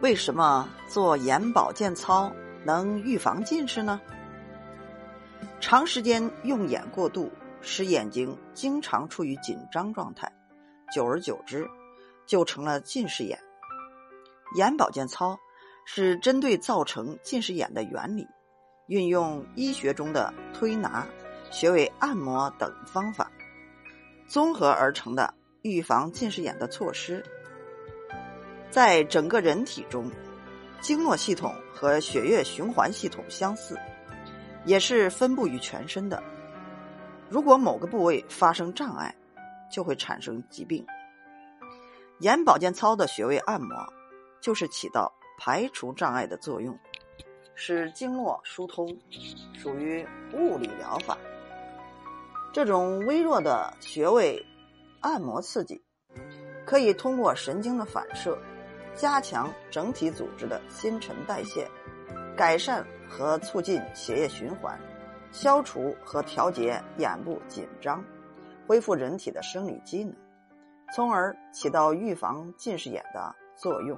为什么做眼保健操能预防近视呢？长时间用眼过度，使眼睛经常处于紧张状态，久而久之，就成了近视眼。眼保健操是针对造成近视眼的原理，运用医学中的推拿、穴位按摩等方法，综合而成的预防近视眼的措施。在整个人体中，经络系统和血液循环系统相似，也是分布于全身的。如果某个部位发生障碍，就会产生疾病。眼保健操的穴位按摩，就是起到排除障碍的作用，使经络疏通，属于物理疗法。这种微弱的穴位按摩刺激，可以通过神经的反射。加强整体组织的新陈代谢，改善和促进血液循环，消除和调节眼部紧张，恢复人体的生理机能，从而起到预防近视眼的作用。